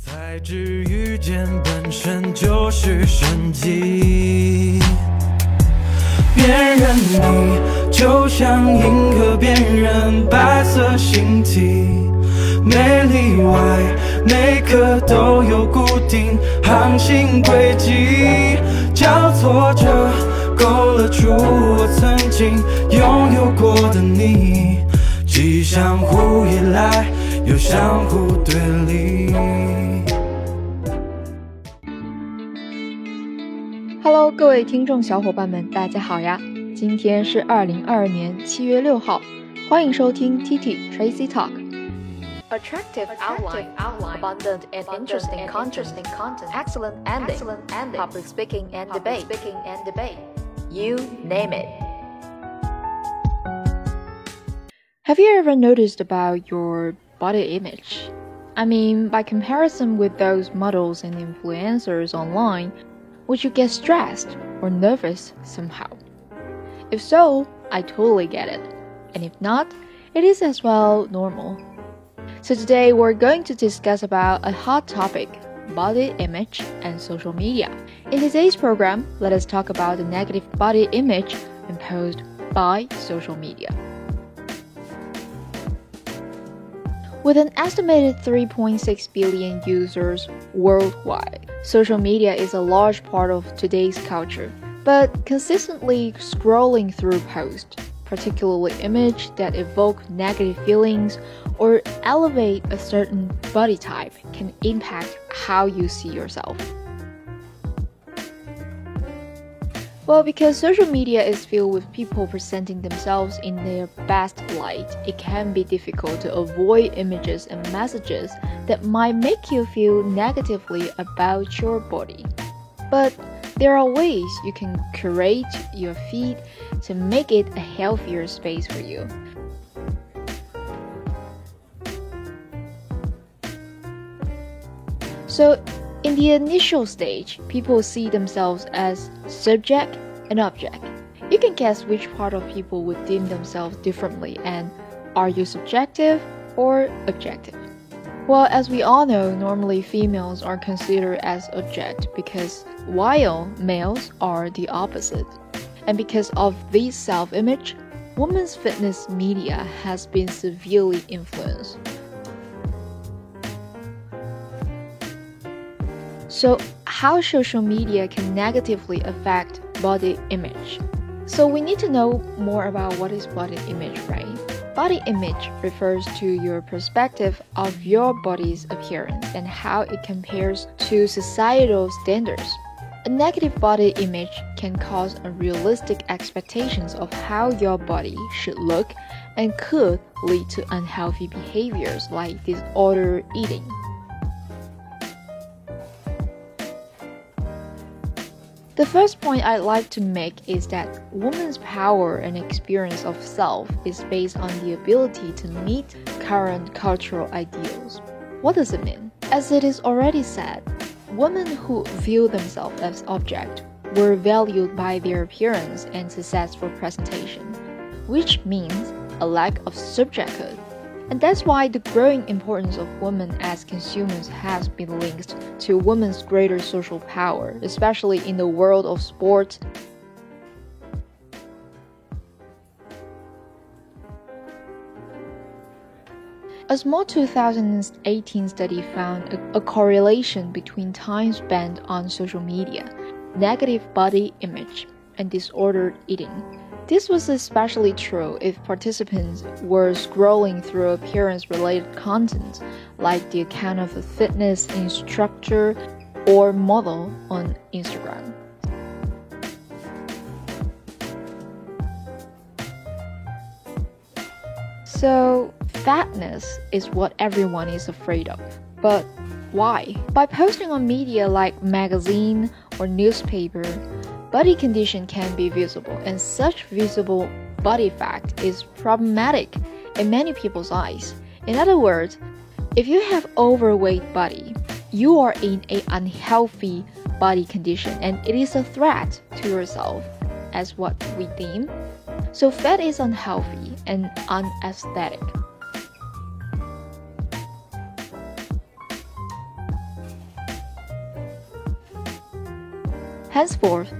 才知遇见本身就是神迹。辨认你，就像银河辨认白色星体，没例外，每颗都有固定航行轨迹，交错着勾勒出我曾经拥有过的你，既相互依赖，又相互对立。 Hello，各位听众小伙伴们，大家好呀！今天是二零二二年七月六号，欢迎收听 TT Tracy Talk。 Attractive outline, abundant and interesting content, excellent ending, public speaking and debate, you name it. Have you ever noticed about your body image? I mean, by comparison with those models and influencers online, would you get stressed or nervous somehow? If so, I totally get it. And if not, it is as well normal. So today we're going to discuss about a hot topic, body image and social media. In today's program, let us talk about the negative body image imposed by social media. With an estimated 3.6 billion users worldwide, social media is a large part of today's culture. But consistently scrolling through posts, particularly images that evoke negative feelings or elevate a certain body type, can impact how you see yourself. Well, because social media is filled with people presenting themselves in their best light, it can be difficult to avoid images and messages that might make you feel negatively about your body. But there are ways you can curate your feed to make it a healthier space for you. So, in the initial stage, people see themselves as subject and object. You can guess which part of people would deem themselves differently and are you subjective or objective? Well, as we all know, normally females are considered as object because while males are the opposite. And because of this self image, women's fitness media has been severely influenced. So, how social media can negatively affect body image? So, we need to know more about what is body image, right? Body image refers to your perspective of your body's appearance and how it compares to societal standards. A negative body image can cause unrealistic expectations of how your body should look and could lead to unhealthy behaviors like disordered eating. The first point I'd like to make is that women's power and experience of self is based on the ability to meet current cultural ideals. What does it mean? As it is already said, women who view themselves as object were valued by their appearance and successful presentation, which means a lack of subjecthood. And that's why the growing importance of women as consumers has been linked to women's greater social power, especially in the world of sport. A small 2018 study found a, a correlation between time spent on social media, negative body image, and disordered eating. This was especially true if participants were scrolling through appearance related content, like the account of a fitness instructor or model on Instagram. So, fatness is what everyone is afraid of. But why? By posting on media like magazine or newspaper, body condition can be visible, and such visible body fact is problematic in many people's eyes. In other words, if you have overweight body, you are in an unhealthy body condition and it is a threat to yourself as what we deem. So fat is unhealthy and unesthetic. Henceforth,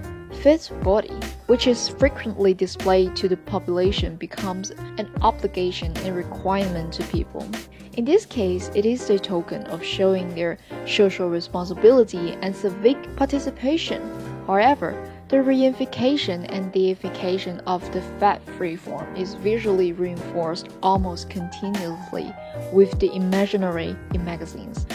fit body, which is frequently displayed to the population, becomes an obligation and requirement to people. In this case, it is a token of showing their social responsibility and civic participation. However, the reification and deification of the fat-free form is visually reinforced almost continuously with the imaginary in magazines.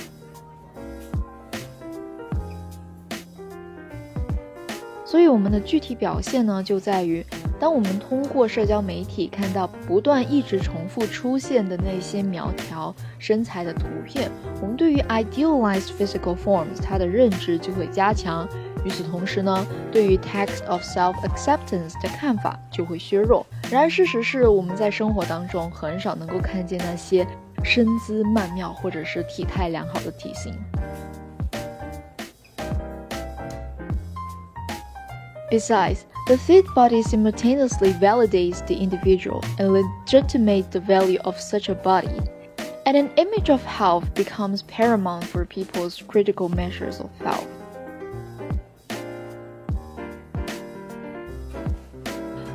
所以我们的具体表现呢，就在于，当我们通过社交媒体看到不断一直重复出现的那些苗条身材的图片，我们对于 idealized physical forms 它的认知就会加强。与此同时呢，对于 text of self-acceptance 的看法就会削弱。然而，事实是我们在生活当中很少能够看见那些身姿曼妙或者是体态良好的体型。Besides, the fit body simultaneously validates the individual and legitimates the value of such a body. And an image of health becomes paramount for people's critical measures of health.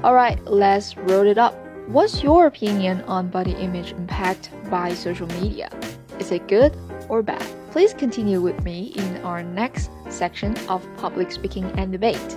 Alright, let's roll it up. What's your opinion on body image impact by social media? Is it good or bad? Please continue with me in our next section of public speaking and debate.